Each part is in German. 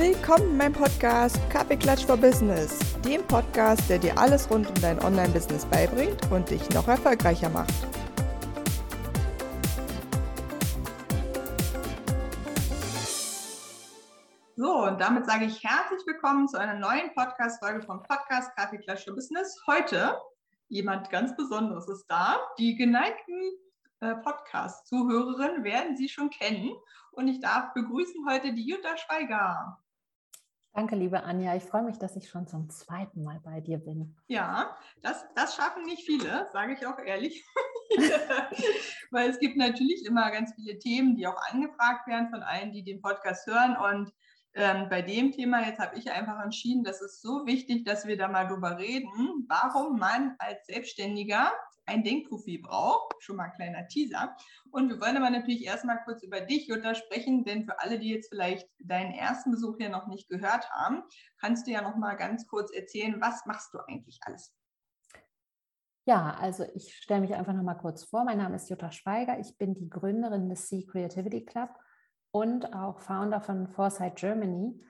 Willkommen in meinem Podcast Kaffeeklatsch for Business, dem Podcast, der dir alles rund um dein Online-Business beibringt und dich noch erfolgreicher macht. So, und damit sage ich herzlich willkommen zu einer neuen Podcast-Folge vom Podcast Kaffeeklatsch for Business. Heute jemand ganz Besonderes ist da. Die geneigten äh, Podcast-Zuhörerinnen werden Sie schon kennen. Und ich darf begrüßen heute die Jutta Schweiger. Danke, liebe Anja. Ich freue mich, dass ich schon zum zweiten Mal bei dir bin. Ja, das, das schaffen nicht viele, sage ich auch ehrlich. Weil es gibt natürlich immer ganz viele Themen, die auch angefragt werden von allen, die den Podcast hören. Und ähm, bei dem Thema jetzt habe ich einfach entschieden, das ist so wichtig, dass wir da mal drüber reden, warum man als Selbstständiger ein Denkprofil braucht. Schon mal ein kleiner Teaser. Und wir wollen aber natürlich erstmal kurz über dich, Jutta, sprechen, denn für alle, die jetzt vielleicht deinen ersten Besuch hier noch nicht gehört haben, kannst du ja noch mal ganz kurz erzählen, was machst du eigentlich alles? Ja, also ich stelle mich einfach noch mal kurz vor. Mein Name ist Jutta Schweiger. Ich bin die Gründerin des Sea Creativity Club und auch Founder von Foresight Germany.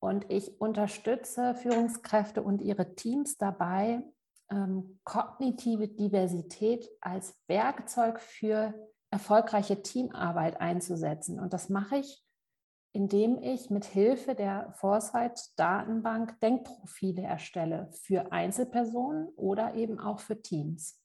Und ich unterstütze Führungskräfte und ihre Teams dabei, ähm, kognitive Diversität als Werkzeug für erfolgreiche Teamarbeit einzusetzen. Und das mache ich, indem ich mit Hilfe der Foresight-Datenbank Denkprofile erstelle für Einzelpersonen oder eben auch für Teams.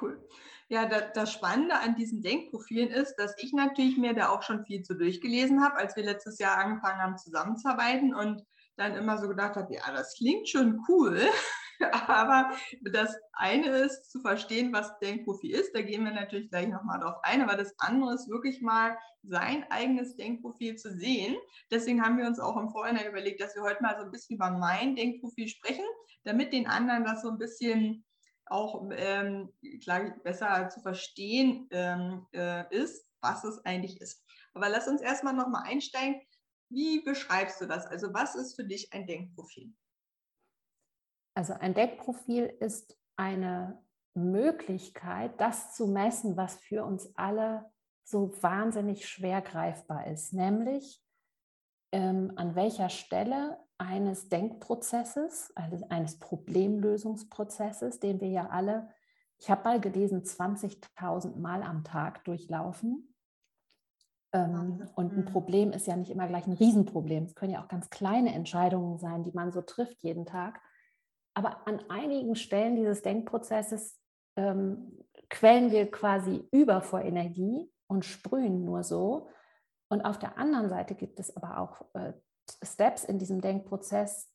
Cool. Ja, das Spannende an diesen Denkprofilen ist, dass ich natürlich mir da auch schon viel zu durchgelesen habe, als wir letztes Jahr angefangen haben zusammenzuarbeiten und dann immer so gedacht habe, ja, das klingt schon cool, aber das eine ist zu verstehen, was Denkprofil ist, da gehen wir natürlich gleich nochmal drauf ein, aber das andere ist wirklich mal sein eigenes Denkprofil zu sehen. Deswegen haben wir uns auch im Vorhinein überlegt, dass wir heute mal so ein bisschen über mein Denkprofil sprechen, damit den anderen das so ein bisschen auch ähm, klar, besser zu verstehen ähm, äh, ist, was es eigentlich ist. Aber lass uns erstmal nochmal einsteigen. Wie beschreibst du das? Also was ist für dich ein Denkprofil? Also ein Denkprofil ist eine Möglichkeit, das zu messen, was für uns alle so wahnsinnig schwer greifbar ist, nämlich ähm, an welcher Stelle eines Denkprozesses, also eines Problemlösungsprozesses, den wir ja alle, ich habe mal gelesen, 20.000 Mal am Tag durchlaufen. Ähm, und ein mhm. Problem ist ja nicht immer gleich ein Riesenproblem. Es können ja auch ganz kleine Entscheidungen sein, die man so trifft jeden Tag. Aber an einigen Stellen dieses Denkprozesses ähm, quellen wir quasi über vor Energie und sprühen nur so. Und auf der anderen Seite gibt es aber auch äh, Steps in diesem Denkprozess,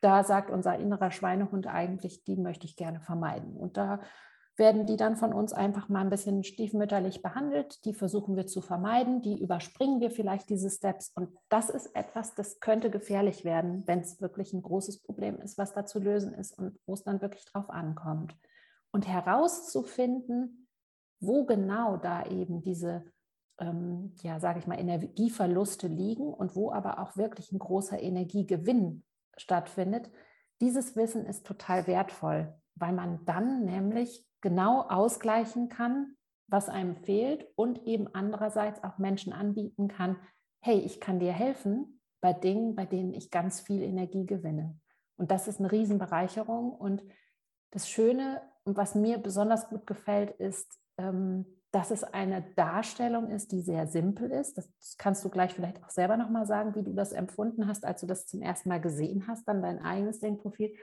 da sagt unser innerer Schweinehund eigentlich, die möchte ich gerne vermeiden. Und da werden die dann von uns einfach mal ein bisschen stiefmütterlich behandelt. Die versuchen wir zu vermeiden, die überspringen wir vielleicht diese Steps. Und das ist etwas, das könnte gefährlich werden, wenn es wirklich ein großes Problem ist, was da zu lösen ist und wo es dann wirklich drauf ankommt. Und herauszufinden, wo genau da eben diese ähm, ja, sage ich mal, Energieverluste liegen und wo aber auch wirklich ein großer Energiegewinn stattfindet. Dieses Wissen ist total wertvoll, weil man dann nämlich genau ausgleichen kann, was einem fehlt und eben andererseits auch Menschen anbieten kann, hey, ich kann dir helfen bei Dingen, bei denen ich ganz viel Energie gewinne. Und das ist eine Riesenbereicherung. Und das Schöne, was mir besonders gut gefällt, ist, ähm, dass es eine Darstellung ist, die sehr simpel ist. Das kannst du gleich vielleicht auch selber nochmal sagen, wie du das empfunden hast, als du das zum ersten Mal gesehen hast, dann dein eigenes Denkprofil.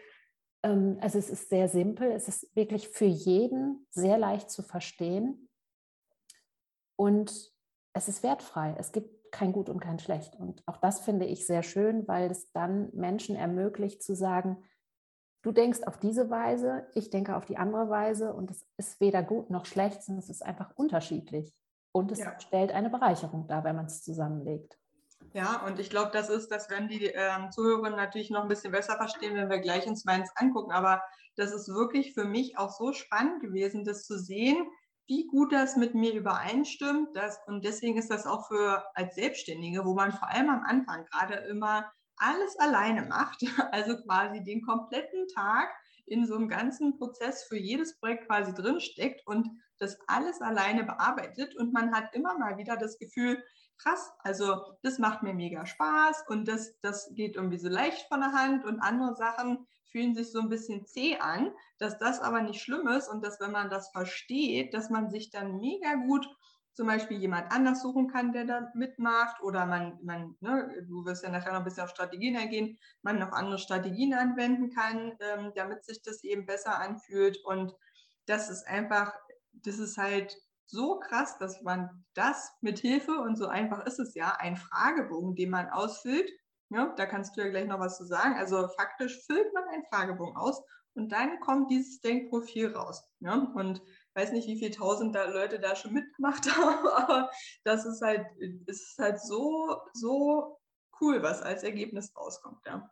Ähm, also es ist sehr simpel, es ist wirklich für jeden sehr leicht zu verstehen und es ist wertfrei. Es gibt kein Gut und kein Schlecht. Und auch das finde ich sehr schön, weil es dann Menschen ermöglicht zu sagen, du denkst auf diese Weise, ich denke auf die andere Weise und es ist weder gut noch schlecht, sondern es ist einfach unterschiedlich. Und es ja. stellt eine Bereicherung dar, wenn man es zusammenlegt. Ja, und ich glaube, das ist, das werden die ähm, Zuhörerinnen natürlich noch ein bisschen besser verstehen, wenn wir gleich uns meins angucken. Aber das ist wirklich für mich auch so spannend gewesen, das zu sehen, wie gut das mit mir übereinstimmt. Das, und deswegen ist das auch für als Selbstständige, wo man vor allem am Anfang gerade immer alles alleine macht, also quasi den kompletten Tag in so einem ganzen Prozess für jedes Projekt quasi drinsteckt und das alles alleine bearbeitet und man hat immer mal wieder das Gefühl, krass, also das macht mir mega Spaß und das, das geht irgendwie so leicht von der Hand und andere Sachen fühlen sich so ein bisschen zäh an, dass das aber nicht schlimm ist und dass wenn man das versteht, dass man sich dann mega gut zum Beispiel jemand anders suchen kann, der da mitmacht oder man, man ne, du wirst ja nachher noch ein bisschen auf Strategien eingehen, man noch andere Strategien anwenden kann, ähm, damit sich das eben besser anfühlt und das ist einfach, das ist halt so krass, dass man das mit Hilfe und so einfach ist es ja, ein Fragebogen, den man ausfüllt. Ja, da kannst du ja gleich noch was zu sagen. Also faktisch füllt man einen Fragebogen aus und dann kommt dieses Denkprofil raus. Ja? Und weiß nicht, wie viele tausend da Leute da schon mitgemacht haben, aber das ist halt, ist halt so, so cool, was als Ergebnis rauskommt. Ja.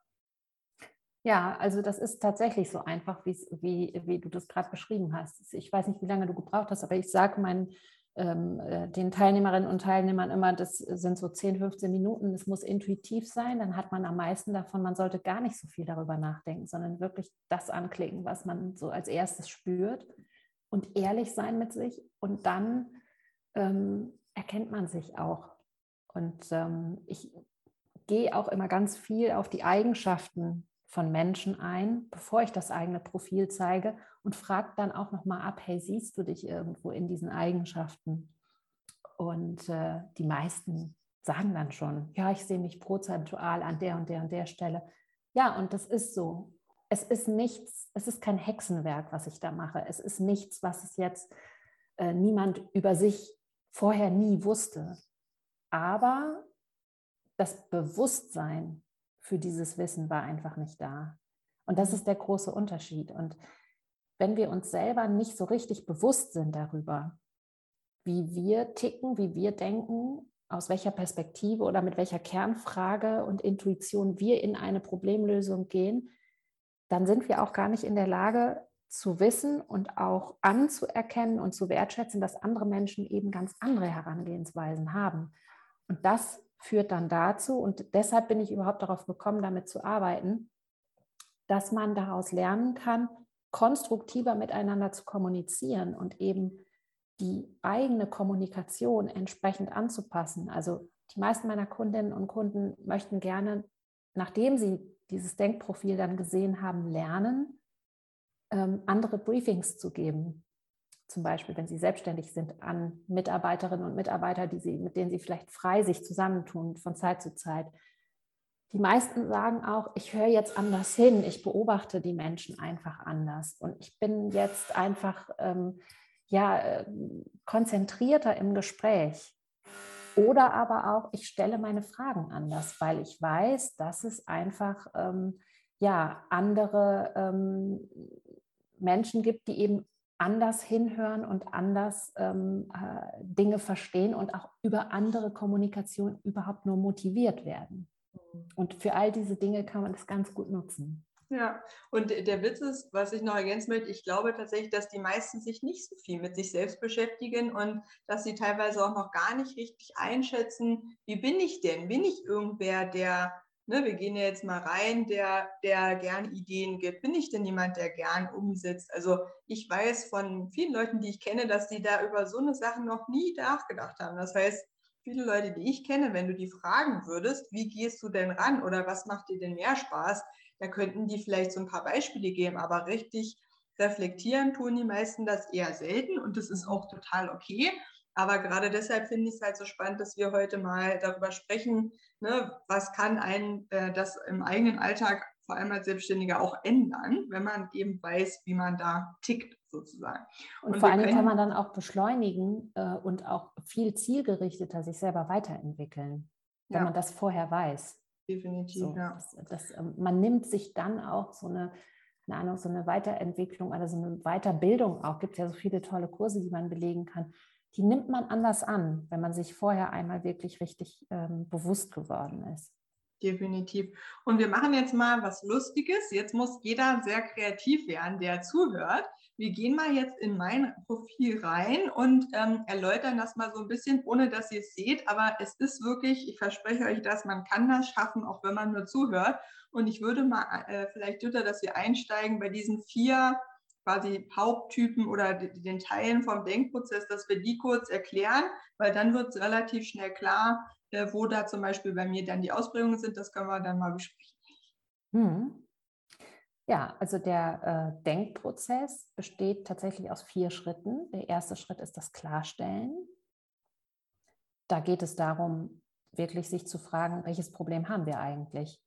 Ja, also das ist tatsächlich so einfach, wie, wie du das gerade beschrieben hast. Ich weiß nicht, wie lange du gebraucht hast, aber ich sage meinen ähm, äh, den Teilnehmerinnen und Teilnehmern immer, das sind so 10, 15 Minuten, es muss intuitiv sein, dann hat man am meisten davon, man sollte gar nicht so viel darüber nachdenken, sondern wirklich das anklicken, was man so als erstes spürt und ehrlich sein mit sich und dann ähm, erkennt man sich auch. Und ähm, ich gehe auch immer ganz viel auf die Eigenschaften von Menschen ein, bevor ich das eigene Profil zeige und frage dann auch nochmal ab, hey, siehst du dich irgendwo in diesen Eigenschaften? Und äh, die meisten sagen dann schon, ja, ich sehe mich prozentual an der und der und der Stelle. Ja, und das ist so. Es ist nichts, es ist kein Hexenwerk, was ich da mache. Es ist nichts, was es jetzt äh, niemand über sich vorher nie wusste. Aber das Bewusstsein für dieses Wissen war einfach nicht da. Und das ist der große Unterschied. Und wenn wir uns selber nicht so richtig bewusst sind darüber, wie wir ticken, wie wir denken, aus welcher Perspektive oder mit welcher Kernfrage und Intuition wir in eine Problemlösung gehen, dann sind wir auch gar nicht in der Lage zu wissen und auch anzuerkennen und zu wertschätzen, dass andere Menschen eben ganz andere Herangehensweisen haben. Und das führt dann dazu, und deshalb bin ich überhaupt darauf gekommen, damit zu arbeiten, dass man daraus lernen kann, konstruktiver miteinander zu kommunizieren und eben die eigene Kommunikation entsprechend anzupassen. Also die meisten meiner Kundinnen und Kunden möchten gerne, nachdem sie dieses Denkprofil dann gesehen haben, lernen, ähm, andere Briefings zu geben zum Beispiel, wenn sie selbstständig sind, an Mitarbeiterinnen und Mitarbeiter, die sie, mit denen sie vielleicht frei sich zusammentun von Zeit zu Zeit. Die meisten sagen auch, ich höre jetzt anders hin, ich beobachte die Menschen einfach anders und ich bin jetzt einfach ähm, ja, äh, konzentrierter im Gespräch. Oder aber auch, ich stelle meine Fragen anders, weil ich weiß, dass es einfach ähm, ja, andere ähm, Menschen gibt, die eben anders hinhören und anders ähm, äh, Dinge verstehen und auch über andere Kommunikation überhaupt nur motiviert werden. Mhm. Und für all diese Dinge kann man das ganz gut nutzen. Ja, und der Witz ist, was ich noch ergänzen möchte, ich glaube tatsächlich, dass die meisten sich nicht so viel mit sich selbst beschäftigen und dass sie teilweise auch noch gar nicht richtig einschätzen, wie bin ich denn? Bin ich irgendwer, der ne, wir gehen ja jetzt mal rein, der, der gern Ideen gibt. Bin ich denn jemand, der gern umsetzt? Also ich weiß von vielen Leuten, die ich kenne, dass die da über so eine Sache noch nie nachgedacht haben. Das heißt, viele Leute, die ich kenne, wenn du die fragen würdest, wie gehst du denn ran oder was macht dir denn mehr Spaß, da könnten die vielleicht so ein paar Beispiele geben, aber richtig reflektieren tun die meisten das eher selten und das ist auch total okay. Aber gerade deshalb finde ich es halt so spannend, dass wir heute mal darüber sprechen, ne, was kann einen äh, das im eigenen Alltag, vor allem als Selbstständiger, auch ändern, wenn man eben weiß, wie man da tickt sozusagen. Und, und vor allem kann man dann auch beschleunigen äh, und auch viel zielgerichteter sich selber weiterentwickeln, wenn ja. man das vorher weiß. Definitiv, so, ja. Das, das, ähm, man nimmt sich dann auch so eine, eine Ahnung, so eine Weiterentwicklung oder so eine Weiterbildung auch. Gibt ja so viele tolle Kurse, die man belegen kann die nimmt man anders an, wenn man sich vorher einmal wirklich richtig ähm, bewusst geworden ist. Definitiv. Und wir machen jetzt mal was Lustiges. Jetzt muss jeder sehr kreativ werden, der zuhört. Wir gehen mal jetzt in mein Profil rein und ähm, erläutern das mal so ein bisschen, ohne dass ihr es seht. Aber es ist wirklich, ich verspreche euch das, man kann das schaffen, auch wenn man nur zuhört. Und ich würde mal äh, vielleicht, Jutta, dass wir einsteigen bei diesen vier quasi Haupttypen oder den Teilen vom Denkprozess, dass wir die kurz erklären, weil dann wird es relativ schnell klar, äh, wo da zum Beispiel bei mir dann die Ausprägungen sind. Das können wir dann mal besprechen. Hm. Ja, also der äh, Denkprozess besteht tatsächlich aus vier Schritten. Der erste Schritt ist das Klarstellen. Da geht es darum, wirklich sich zu fragen, welches Problem haben wir eigentlich?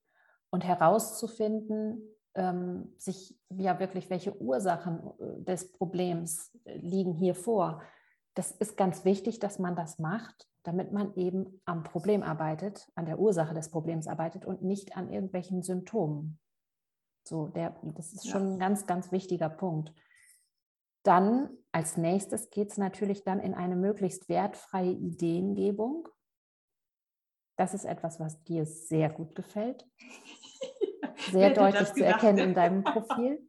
Und herauszufinden, ähm, sich ja wirklich, welche Ursachen äh, des Problems äh, liegen hier vor. Das ist ganz wichtig, dass man das macht, damit man eben am Problem arbeitet, an der Ursache des Problems arbeitet und nicht an irgendwelchen Symptomen. So, der, das ist schon ein ganz, ganz wichtiger Punkt. Dann als nächstes geht es natürlich dann in eine möglichst wertfreie Ideengebung. Das ist etwas, was dir sehr gut gefällt. Sehr deutlich zu erkennen in deinem Profil.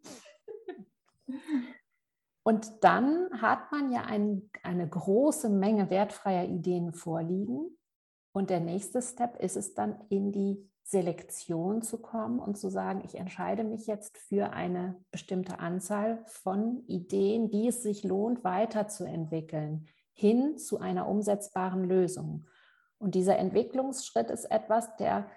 Und dann hat man ja ein, eine große Menge wertfreier Ideen vorliegen. Und der nächste Step ist es dann, in die Selektion zu kommen und zu sagen, ich entscheide mich jetzt für eine bestimmte Anzahl von Ideen, die es sich lohnt, weiterzuentwickeln, hin zu einer umsetzbaren Lösung. Und dieser Entwicklungsschritt ist etwas, der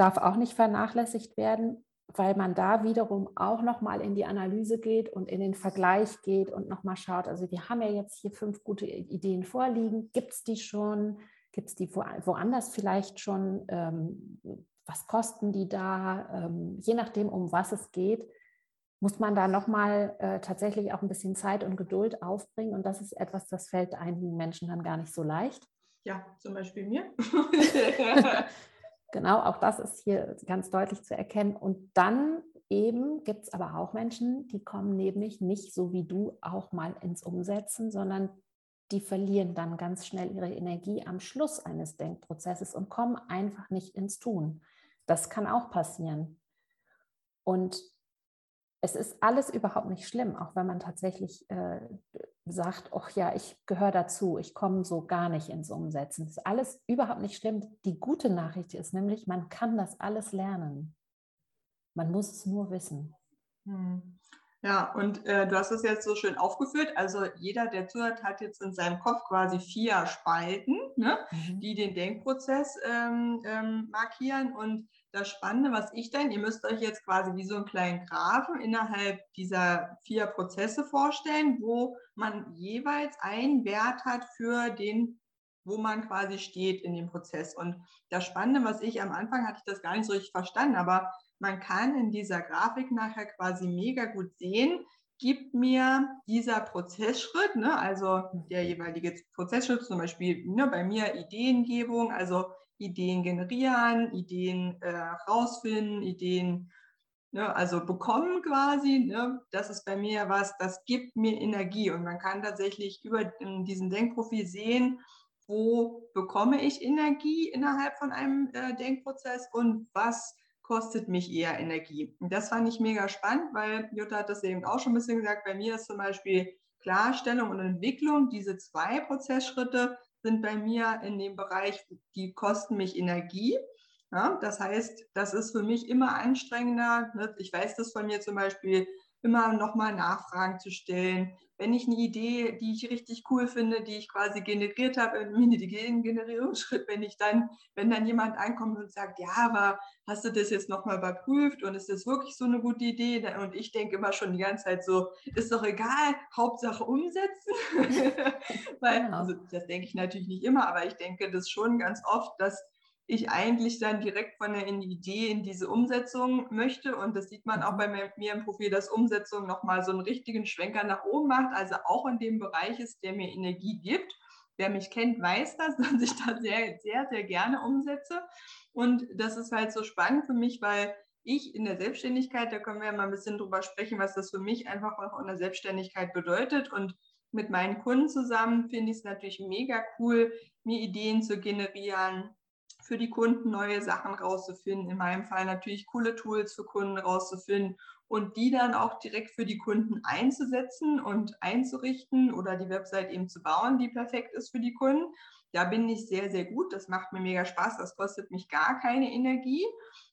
darf auch nicht vernachlässigt werden, weil man da wiederum auch nochmal in die Analyse geht und in den Vergleich geht und nochmal schaut, also wir haben ja jetzt hier fünf gute Ideen vorliegen, gibt es die schon? Gibt es die woanders vielleicht schon? Ähm, was kosten die da, ähm, je nachdem, um was es geht, muss man da nochmal äh, tatsächlich auch ein bisschen Zeit und Geduld aufbringen. Und das ist etwas, das fällt einigen Menschen dann gar nicht so leicht. Ja, zum Beispiel mir. genau, auch das ist hier ganz deutlich zu erkennen. Und dann eben gibt es aber auch Menschen, die kommen nämlich nicht so wie du auch mal ins Umsetzen, sondern die verlieren dann ganz schnell ihre Energie am Schluss eines Denkprozesses und kommen einfach nicht ins Tun. Das kann auch passieren. Und es ist alles überhaupt nicht schlimm, auch wenn man tatsächlich äh, sagt, ach ja, ich gehöre dazu, ich komme so gar nicht ins Umsetzen. Das ist alles überhaupt nicht schlimm. Die gute Nachricht ist nämlich, man kann das alles lernen. Man muss es nur wissen. Hm. Ja, und äh, du hast es jetzt so schön aufgeführt. Also jeder, der zuhört, hat jetzt in seinem Kopf quasi vier Spalten, ne, mhm. die den Denkprozess ähm, ähm, markieren. Und das Spannende, was ich denke, ihr müsst euch jetzt quasi wie so einen kleinen Graphen innerhalb dieser vier Prozesse vorstellen, wo man jeweils einen Wert hat für den, wo man quasi steht in dem Prozess. Und das Spannende, was ich am Anfang hatte ich das gar nicht so richtig verstanden, aber man kann in dieser Grafik nachher quasi mega gut sehen, gibt mir dieser Prozessschritt, ne, also der jeweilige Prozessschritt, zum Beispiel ne, bei mir Ideengebung, also Ideen generieren, Ideen äh, rausfinden, Ideen, ne, also bekommen quasi. Ne, das ist bei mir was, das gibt mir Energie. Und man kann tatsächlich über diesen Denkprofil sehen, wo bekomme ich Energie innerhalb von einem äh, Denkprozess und was kostet mich eher Energie. Und das fand ich mega spannend, weil Jutta hat das eben auch schon ein bisschen gesagt. Bei mir ist zum Beispiel Klarstellung und Entwicklung, diese zwei Prozessschritte sind bei mir in dem Bereich, die kosten mich Energie. Ja, das heißt, das ist für mich immer anstrengender. Ne? Ich weiß das von mir zum Beispiel, immer nochmal Nachfragen zu stellen. Wenn ich eine Idee, die ich richtig cool finde, die ich quasi generiert habe im Mini-Generierungsschritt, wenn ich dann, wenn dann jemand ankommt und sagt, ja, aber hast du das jetzt nochmal überprüft und ist das wirklich so eine gute Idee? Und ich denke immer schon die ganze Zeit so, ist doch egal, Hauptsache umsetzen. Weil, genau. also das denke ich natürlich nicht immer, aber ich denke das schon ganz oft, dass ich eigentlich dann direkt von der Idee in diese Umsetzung möchte. Und das sieht man auch bei mir im Profil, dass Umsetzung nochmal so einen richtigen Schwenker nach oben macht, also auch in dem Bereich ist, der mir Energie gibt. Wer mich kennt, weiß das, dass ich da sehr, sehr, sehr gerne umsetze. Und das ist halt so spannend für mich, weil ich in der Selbstständigkeit, da können wir ja mal ein bisschen drüber sprechen, was das für mich einfach auch in der Selbstständigkeit bedeutet. Und mit meinen Kunden zusammen finde ich es natürlich mega cool, mir Ideen zu generieren, für die Kunden neue Sachen rauszufinden. In meinem Fall natürlich coole Tools für Kunden rauszufinden und die dann auch direkt für die Kunden einzusetzen und einzurichten oder die Website eben zu bauen, die perfekt ist für die Kunden. Da bin ich sehr, sehr gut. Das macht mir mega Spaß. Das kostet mich gar keine Energie.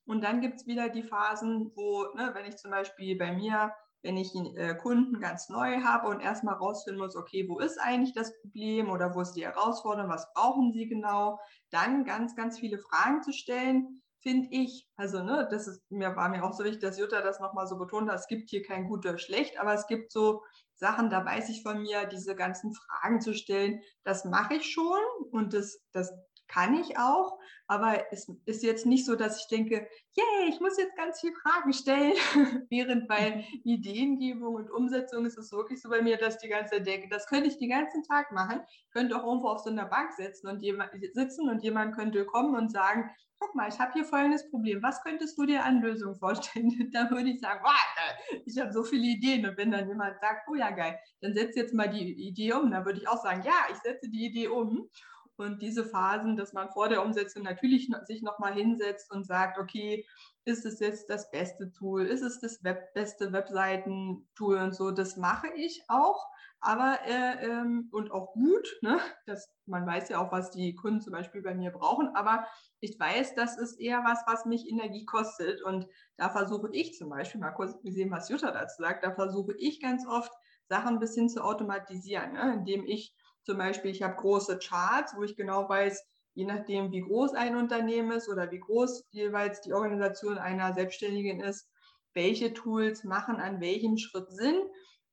Und dann gibt es wieder die Phasen, wo, ne, wenn ich zum Beispiel bei mir wenn ich äh, Kunden ganz neu habe und erstmal rausfinden muss, okay, wo ist eigentlich das Problem oder wo ist die Herausforderung, was brauchen sie genau, dann ganz, ganz viele Fragen zu stellen, finde ich, also ne, das ist mir war mir auch so wichtig, dass Jutta das nochmal so betont hat, es gibt hier kein gut oder schlecht, aber es gibt so Sachen, da weiß ich von mir, diese ganzen Fragen zu stellen, das mache ich schon und das, das kann ich auch, aber es ist jetzt nicht so, dass ich denke, yay, ich muss jetzt ganz viele Fragen stellen, während bei. Ideengebung und Umsetzung ist es wirklich so bei mir, dass ich die ganze Zeit denke, das könnte ich den ganzen Tag machen, ich könnte auch irgendwo auf so einer Bank sitzen und jemand, sitzen und jemand könnte kommen und sagen, guck mal, ich habe hier folgendes Problem, was könntest du dir an Lösungen vorstellen? da würde ich sagen, wow, ich habe so viele Ideen und wenn dann jemand sagt, oh ja geil, dann setz jetzt mal die Idee um, dann würde ich auch sagen, ja, ich setze die Idee um und diese Phasen, dass man vor der Umsetzung natürlich sich nochmal hinsetzt und sagt, okay, ist es jetzt das beste Tool? Ist es das Web beste Webseiten-Tool und so? Das mache ich auch, aber äh, ähm, und auch gut. Ne? Das, man weiß ja auch, was die Kunden zum Beispiel bei mir brauchen, aber ich weiß, das ist eher was, was mich Energie kostet. Und da versuche ich zum Beispiel, mal kurz gesehen, was Jutta dazu sagt, da versuche ich ganz oft, Sachen ein bisschen zu automatisieren, ne? indem ich zum Beispiel, ich habe große Charts, wo ich genau weiß, je nachdem, wie groß ein Unternehmen ist oder wie groß jeweils die Organisation einer Selbstständigen ist, welche Tools machen an welchem Schritt Sinn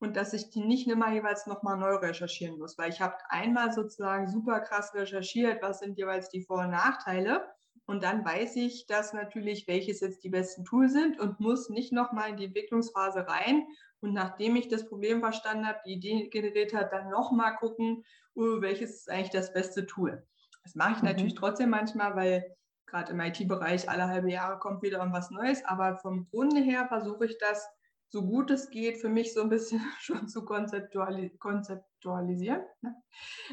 und dass ich die nicht immer jeweils nochmal neu recherchieren muss, weil ich habe einmal sozusagen super krass recherchiert, was sind jeweils die Vor- und Nachteile und dann weiß ich, dass natürlich welches jetzt die besten Tools sind und muss nicht nochmal in die Entwicklungsphase rein und nachdem ich das Problem verstanden habe, die Idee generiert hat, dann nochmal gucken, uh, welches ist eigentlich das beste Tool. Das mache ich mhm. natürlich trotzdem manchmal, weil gerade im IT-Bereich alle halbe Jahre kommt wieder irgendwas Neues. Aber vom Grunde her versuche ich das so gut es geht für mich so ein bisschen schon zu konzeptualis konzeptualisieren. Ne?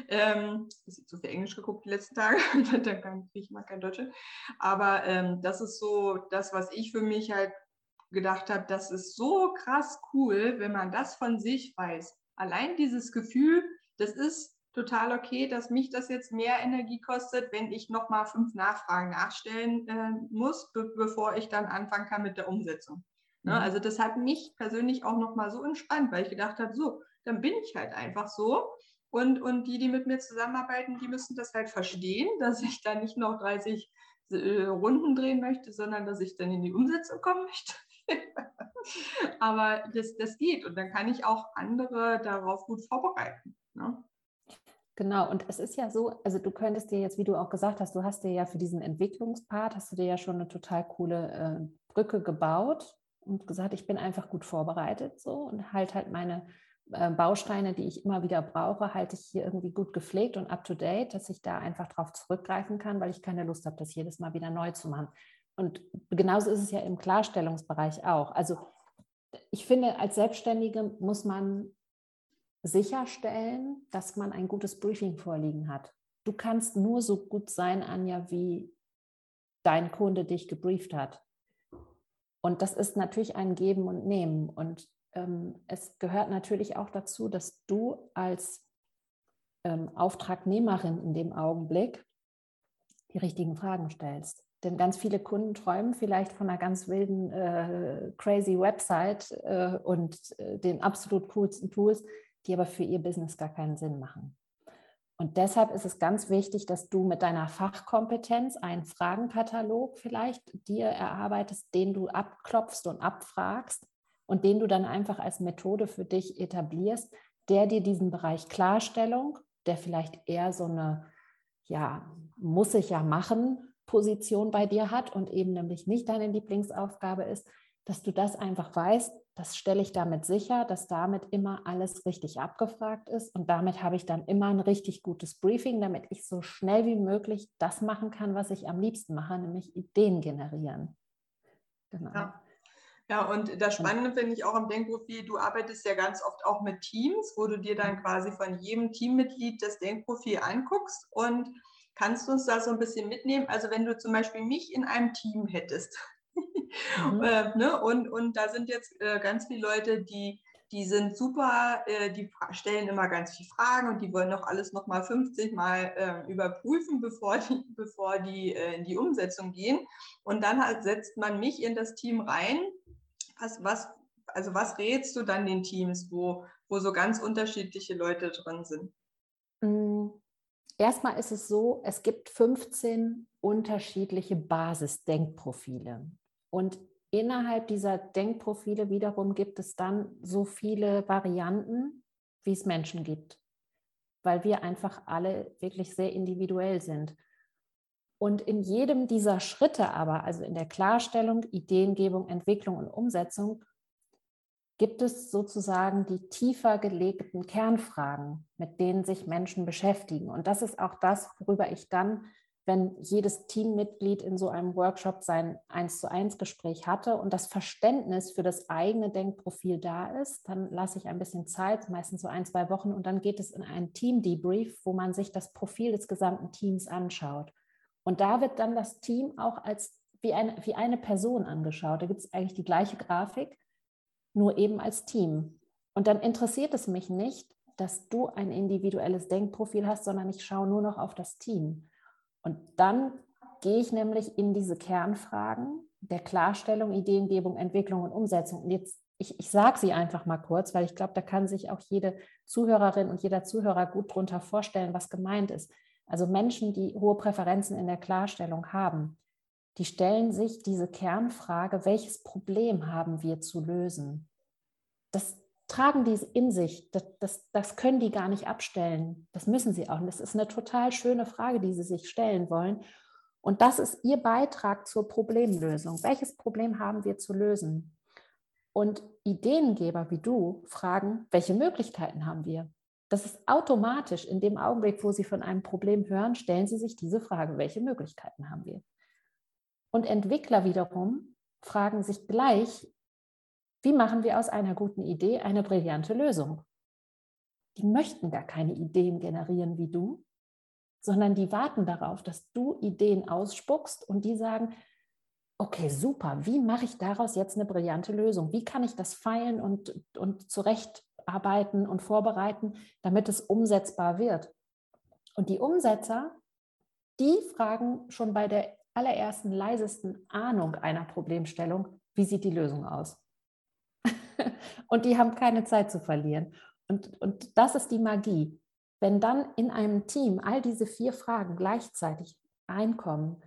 Ähm, ich zu viel Englisch geguckt die letzten Tage, dann kann ich mal kein Deutsch. Aber ähm, das ist so das, was ich für mich halt gedacht habe, das ist so krass cool, wenn man das von sich weiß. Allein dieses Gefühl, das ist total okay, dass mich das jetzt mehr Energie kostet, wenn ich nochmal fünf Nachfragen nachstellen äh, muss, be bevor ich dann anfangen kann mit der Umsetzung. Ne? Mhm. Also das hat mich persönlich auch nochmal so entspannt, weil ich gedacht habe, so, dann bin ich halt einfach so. Und, und die, die mit mir zusammenarbeiten, die müssen das halt verstehen, dass ich da nicht noch 30 äh, Runden drehen möchte, sondern dass ich dann in die Umsetzung kommen möchte. Aber das, das geht und dann kann ich auch andere darauf gut vorbereiten. Ne? Genau, und es ist ja so, also du könntest dir jetzt, wie du auch gesagt hast, du hast dir ja für diesen Entwicklungspart, hast du dir ja schon eine total coole äh, Brücke gebaut und gesagt, ich bin einfach gut vorbereitet so und halt halt meine äh, Bausteine, die ich immer wieder brauche, halte ich hier irgendwie gut gepflegt und up to date, dass ich da einfach drauf zurückgreifen kann, weil ich keine Lust habe, das jedes Mal wieder neu zu machen. Und genauso ist es ja im Klarstellungsbereich auch. Also ich finde, als Selbstständige muss man sicherstellen, dass man ein gutes Briefing vorliegen hat. Du kannst nur so gut sein, Anja, wie dein Kunde dich gebrieft hat. Und das ist natürlich ein Geben und Nehmen. Und ähm, es gehört natürlich auch dazu, dass du als ähm, Auftragnehmerin in dem Augenblick die richtigen Fragen stellst. Denn ganz viele Kunden träumen vielleicht von einer ganz wilden, äh, crazy Website äh, und äh, den absolut coolsten Tools, die aber für ihr Business gar keinen Sinn machen. Und deshalb ist es ganz wichtig, dass du mit deiner Fachkompetenz einen Fragenkatalog vielleicht dir erarbeitest, den du abklopfst und abfragst und den du dann einfach als Methode für dich etablierst, der dir diesen Bereich Klarstellung, der vielleicht eher so eine, ja, muss ich ja machen Position bei dir hat und eben nämlich nicht deine Lieblingsaufgabe ist, dass du das einfach weißt, das stelle ich damit sicher, dass damit immer alles richtig abgefragt ist und damit habe ich dann immer ein richtig gutes Briefing, damit ich so schnell wie möglich das machen kann, was ich am liebsten mache, nämlich Ideen generieren. Genau. Ja. Ja, und das Spannende finde ich auch am Denkprofil, du arbeitest ja ganz oft auch mit Teams, wo du dir dann quasi von jedem Teammitglied das Denkprofil anguckst und Kannst du uns da so ein bisschen mitnehmen? Also wenn du zum Beispiel mich in einem Team hättest mhm. äh, ne? und, und da sind jetzt äh, ganz viele Leute, die, die sind super, äh, die stellen immer ganz viele Fragen und die wollen noch alles nochmal 50 Mal ähm, überprüfen, bevor die, bevor die äh, in die Umsetzung gehen. Und dann halt setzt man mich in das Team rein. Was, was also was rätst du dann den Teams, wo, wo so ganz unterschiedliche Leute drin sind? Mm, erstmal ist es so, es gibt 15 unterschiedliche Basisdenkprofile. Und innerhalb dieser Denkprofile wiederum gibt es dann so viele Varianten, wie es Menschen gibt, weil wir einfach alle wirklich sehr individuell sind. Und in jedem dieser Schritte aber, also in der Klarstellung, Ideengebung, Entwicklung und Umsetzung, gibt es sozusagen die tiefer gelegten Kernfragen, mit denen sich Menschen beschäftigen. Und das ist auch das, worüber ich dann wenn jedes Teammitglied in so einem Workshop sein eins zu eins Gespräch hatte und das Verständnis für das eigene Denkprofil da ist, dann lasse ich ein bisschen Zeit, meistens so ein, zwei Wochen, und dann geht es in einen Team-Debrief, wo man sich das Profil des gesamten Teams anschaut. Und da wird dann das Team auch als wie eine, wie eine Person angeschaut. Da gibt es eigentlich die gleiche Grafik, nur eben als Team. Und dann interessiert es mich nicht, dass du ein individuelles Denkprofil hast, sondern ich schaue nur noch auf das Team. Und dann gehe ich nämlich in diese Kernfragen der Klarstellung, Ideengebung, Entwicklung und Umsetzung. Und jetzt, ich, ich sage sie einfach mal kurz, weil ich glaube, da kann sich auch jede Zuhörerin und jeder Zuhörer gut darunter vorstellen, was gemeint ist. Also Menschen, die hohe Präferenzen in der Klarstellung haben, die stellen sich diese Kernfrage, welches Problem haben wir zu lösen? Das tragen die in sich. Das, das, das können die gar nicht abstellen. Das müssen sie auch. Und das ist eine total schöne Frage, die sie sich stellen wollen. Und das ist ihr Beitrag zur Problemlösung. Welches Problem haben wir zu lösen? Und Ideengeber wie du fragen, welche Möglichkeiten haben wir? Das ist automatisch in dem Augenblick, wo sie von einem Problem hören, stellen sie sich diese Frage, welche Möglichkeiten haben wir? Und Entwickler wiederum fragen sich gleich, wie machen wir aus einer guten Idee eine brillante Lösung? Die möchten gar keine Ideen generieren wie du, sondern die warten darauf, dass du Ideen ausspuckst und die sagen, okay, super, wie mache ich daraus jetzt eine brillante Lösung? Wie kann ich das feilen und, und zurechtarbeiten und vorbereiten, damit es umsetzbar wird? Und die Umsetzer, die fragen schon bei der allerersten leisesten Ahnung einer Problemstellung, wie sieht die Lösung aus? und die haben keine Zeit zu verlieren. Und, und das ist die Magie. Wenn dann in einem Team all diese vier Fragen gleichzeitig einkommen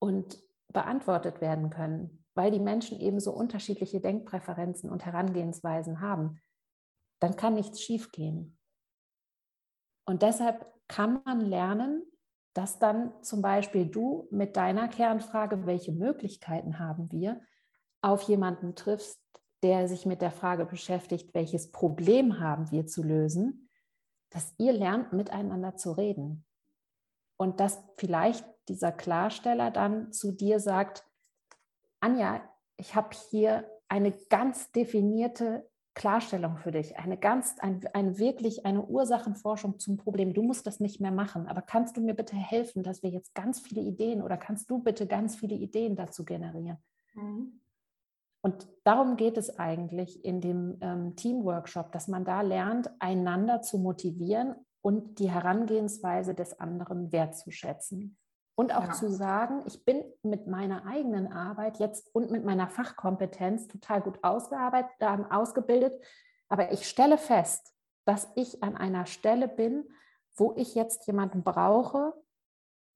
und beantwortet werden können, weil die Menschen eben so unterschiedliche Denkpräferenzen und Herangehensweisen haben, dann kann nichts schiefgehen. Und deshalb kann man lernen, dass dann zum Beispiel du mit deiner Kernfrage, welche Möglichkeiten haben wir, auf jemanden triffst, der sich mit der Frage beschäftigt, welches Problem haben wir zu lösen, dass ihr lernt, miteinander zu reden. Und dass vielleicht dieser Klarsteller dann zu dir sagt, Anja, ich habe hier eine ganz definierte Klarstellung für dich, eine ganz, ein, eine wirklich eine Ursachenforschung zum Problem. Du musst das nicht mehr machen, aber kannst du mir bitte helfen, dass wir jetzt ganz viele Ideen oder kannst du bitte ganz viele Ideen dazu generieren? Mhm. Und darum geht es eigentlich in dem ähm, Teamworkshop, dass man da lernt, einander zu motivieren und die Herangehensweise des anderen wertzuschätzen. Und auch ja. zu sagen, ich bin mit meiner eigenen Arbeit jetzt und mit meiner Fachkompetenz total gut ausgearbeitet, äh, ausgebildet, aber ich stelle fest, dass ich an einer Stelle bin, wo ich jetzt jemanden brauche,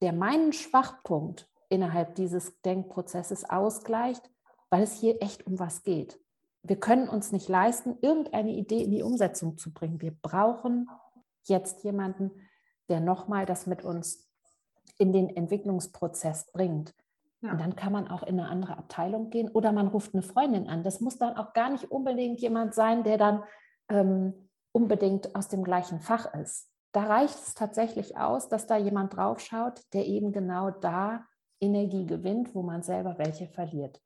der meinen Schwachpunkt innerhalb dieses Denkprozesses ausgleicht weil es hier echt um was geht. Wir können uns nicht leisten, irgendeine Idee in die Umsetzung zu bringen. Wir brauchen jetzt jemanden, der nochmal das mit uns in den Entwicklungsprozess bringt. Ja. Und dann kann man auch in eine andere Abteilung gehen oder man ruft eine Freundin an. Das muss dann auch gar nicht unbedingt jemand sein, der dann ähm, unbedingt aus dem gleichen Fach ist. Da reicht es tatsächlich aus, dass da jemand draufschaut, der eben genau da Energie gewinnt, wo man selber welche verliert.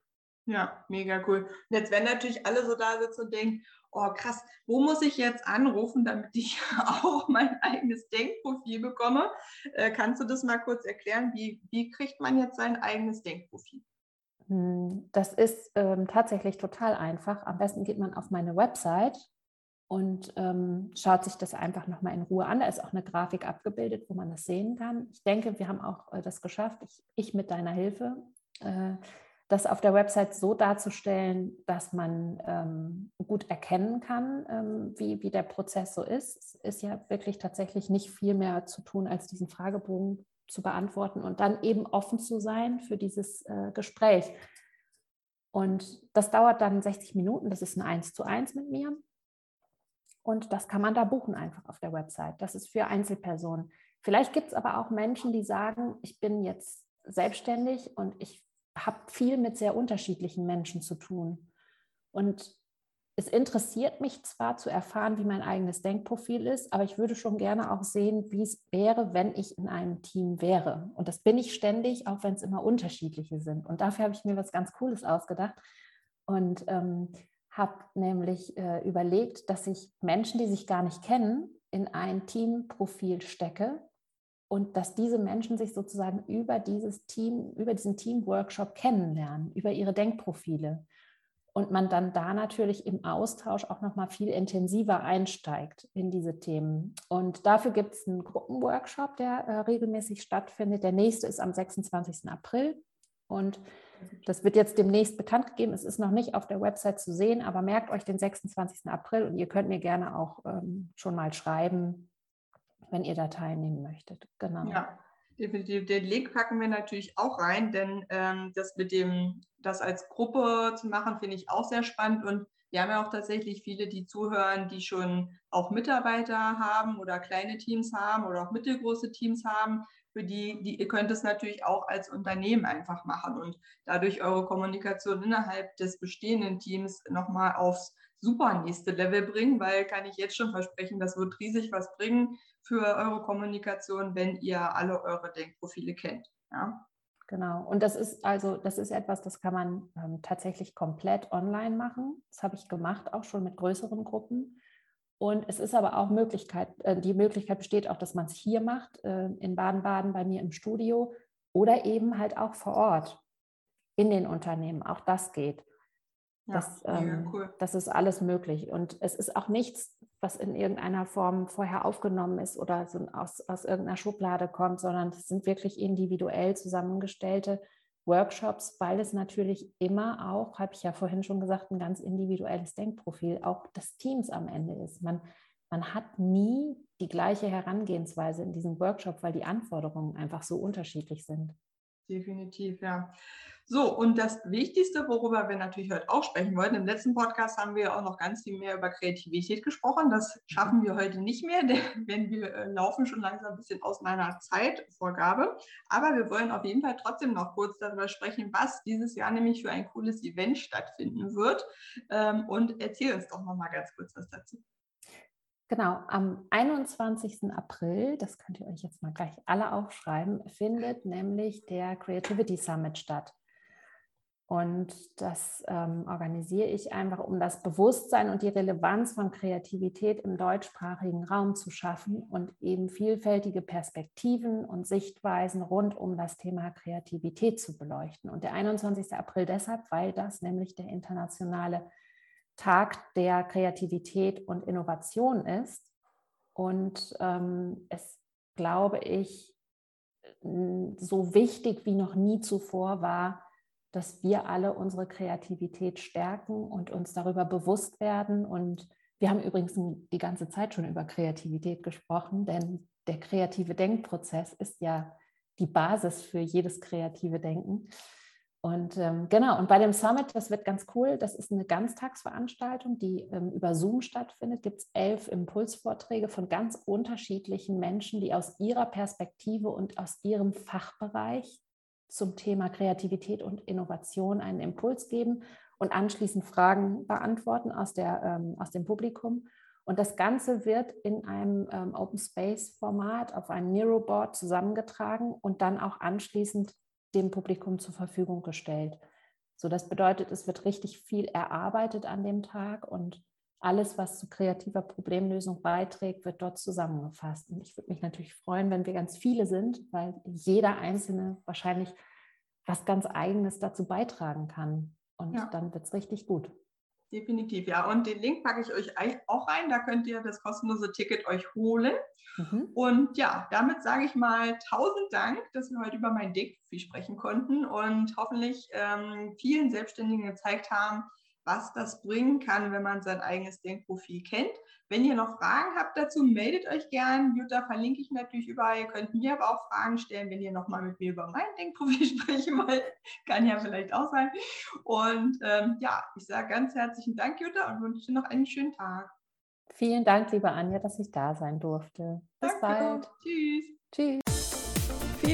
Ja, mega cool. Und jetzt werden natürlich alle so da sitzen und denken, oh krass, wo muss ich jetzt anrufen, damit ich auch mein eigenes Denkprofil bekomme? Äh, kannst du das mal kurz erklären? Wie, wie kriegt man jetzt sein eigenes Denkprofil? Hm, das ist ähm, tatsächlich total einfach. Am besten geht man auf meine Website und ähm, schaut sich das einfach nochmal in Ruhe an. Da ist auch eine Grafik abgebildet, wo man das sehen kann. Ich denke, wir haben auch äh, das geschafft, ich, ich mit deiner Hilfe. Äh, das auf der Website so darzustellen, dass man ähm, gut erkennen kann, ähm, wie, wie der Prozess so ist. Es ist ja wirklich tatsächlich nicht viel mehr zu tun, als diesen Fragebogen zu beantworten und dann eben offen zu sein für dieses äh, Gespräch. Und das dauert dann 60 Minuten, das ist ein Eins zu eins mit mir. Und das kann man da buchen einfach auf der Website. Das ist für Einzelpersonen. Vielleicht gibt es aber auch Menschen, die sagen, ich bin jetzt selbstständig und ich habe viel mit sehr unterschiedlichen Menschen zu tun. Und es interessiert mich zwar zu erfahren, wie mein eigenes Denkprofil ist, aber ich würde schon gerne auch sehen, wie es wäre, wenn ich in einem Team wäre. Und das bin ich ständig, auch wenn es immer unterschiedliche sind. Und dafür habe ich mir was ganz Cooles ausgedacht und ähm, habe nämlich äh, überlegt, dass ich Menschen, die sich gar nicht kennen, in ein Teamprofil stecke und dass diese Menschen sich sozusagen über dieses Team, über diesen Teamworkshop kennenlernen, über ihre Denkprofile. Und man dann da natürlich im Austausch auch noch mal viel intensiver einsteigt in diese Themen. Und dafür gibt es einen Gruppenworkshop, der äh, regelmäßig stattfindet. Der nächste ist am 26. April. Und das wird jetzt demnächst bekannt gegeben. Es ist noch nicht auf der Website zu sehen, aber merkt euch den 26. April und ihr könnt mir gerne auch ähm, schon mal schreiben, wenn ihr da teilnehmen möchtet. Genau. Ja, definitiv. Den Link packen wir natürlich auch rein, denn ähm, das mit dem, das als Gruppe zu machen, finde ich auch sehr spannend. Und wir haben ja auch tatsächlich viele, die zuhören, die schon auch Mitarbeiter haben oder kleine Teams haben oder auch mittelgroße Teams haben. Für die, die ihr könnt es natürlich auch als Unternehmen einfach machen und dadurch eure Kommunikation innerhalb des bestehenden Teams nochmal aufs super nächste Level bringen, weil kann ich jetzt schon versprechen, das wird riesig was bringen für eure Kommunikation, wenn ihr alle eure Denkprofile kennt. Ja? Genau. Und das ist also, das ist etwas, das kann man ähm, tatsächlich komplett online machen. Das habe ich gemacht, auch schon mit größeren Gruppen. Und es ist aber auch Möglichkeit, äh, die Möglichkeit besteht auch, dass man es hier macht, äh, in Baden-Baden bei mir im Studio oder eben halt auch vor Ort in den Unternehmen. Auch das geht. Ja, das, ähm, cool. das ist alles möglich. Und es ist auch nichts was in irgendeiner Form vorher aufgenommen ist oder so aus, aus irgendeiner Schublade kommt, sondern es sind wirklich individuell zusammengestellte Workshops, weil es natürlich immer auch, habe ich ja vorhin schon gesagt, ein ganz individuelles Denkprofil auch des Teams am Ende ist. Man, man hat nie die gleiche Herangehensweise in diesem Workshop, weil die Anforderungen einfach so unterschiedlich sind. Definitiv, ja. So, und das Wichtigste, worüber wir natürlich heute auch sprechen wollten, im letzten Podcast haben wir auch noch ganz viel mehr über Kreativität gesprochen. Das schaffen wir heute nicht mehr, denn wir äh, laufen schon langsam ein bisschen aus meiner Zeitvorgabe. Aber wir wollen auf jeden Fall trotzdem noch kurz darüber sprechen, was dieses Jahr nämlich für ein cooles Event stattfinden wird. Ähm, und erzähl uns doch noch mal ganz kurz was dazu. Genau, am 21. April, das könnt ihr euch jetzt mal gleich alle aufschreiben, findet nämlich der Creativity Summit statt. Und das ähm, organisiere ich einfach, um das Bewusstsein und die Relevanz von Kreativität im deutschsprachigen Raum zu schaffen und eben vielfältige Perspektiven und Sichtweisen rund um das Thema Kreativität zu beleuchten. Und der 21. April deshalb, weil das nämlich der internationale Tag der Kreativität und Innovation ist. Und ähm, es, glaube ich, so wichtig wie noch nie zuvor war, dass wir alle unsere Kreativität stärken und uns darüber bewusst werden. Und wir haben übrigens die ganze Zeit schon über Kreativität gesprochen, denn der kreative Denkprozess ist ja die Basis für jedes kreative Denken. Und ähm, genau, und bei dem Summit, das wird ganz cool, das ist eine Ganztagsveranstaltung, die ähm, über Zoom stattfindet, gibt es elf Impulsvorträge von ganz unterschiedlichen Menschen, die aus ihrer Perspektive und aus ihrem Fachbereich zum Thema Kreativität und Innovation einen Impuls geben und anschließend Fragen beantworten aus, der, ähm, aus dem Publikum. Und das Ganze wird in einem ähm, Open Space Format auf einem Miro Board zusammengetragen und dann auch anschließend dem Publikum zur Verfügung gestellt. So, das bedeutet, es wird richtig viel erarbeitet an dem Tag und alles, was zu kreativer Problemlösung beiträgt, wird dort zusammengefasst. Und ich würde mich natürlich freuen, wenn wir ganz viele sind, weil jeder Einzelne wahrscheinlich was ganz Eigenes dazu beitragen kann. Und ja. dann wird es richtig gut. Definitiv, ja. Und den Link packe ich euch auch rein. Da könnt ihr das kostenlose Ticket euch holen. Mhm. Und ja, damit sage ich mal tausend Dank, dass wir heute über mein Denkprofil sprechen konnten und hoffentlich ähm, vielen Selbstständigen gezeigt haben, was das bringen kann, wenn man sein eigenes Denkprofil kennt. Wenn ihr noch Fragen habt dazu, meldet euch gern. Jutta verlinke ich natürlich überall. Ihr könnt mir aber auch Fragen stellen, wenn ihr nochmal mit mir über mein Denkprofil sprechen wollt. Kann ja vielleicht auch sein. Und ähm, ja, ich sage ganz herzlichen Dank, Jutta, und wünsche dir noch einen schönen Tag. Vielen Dank, liebe Anja, dass ich da sein durfte. Bis Danke. bald. Tschüss. Tschüss.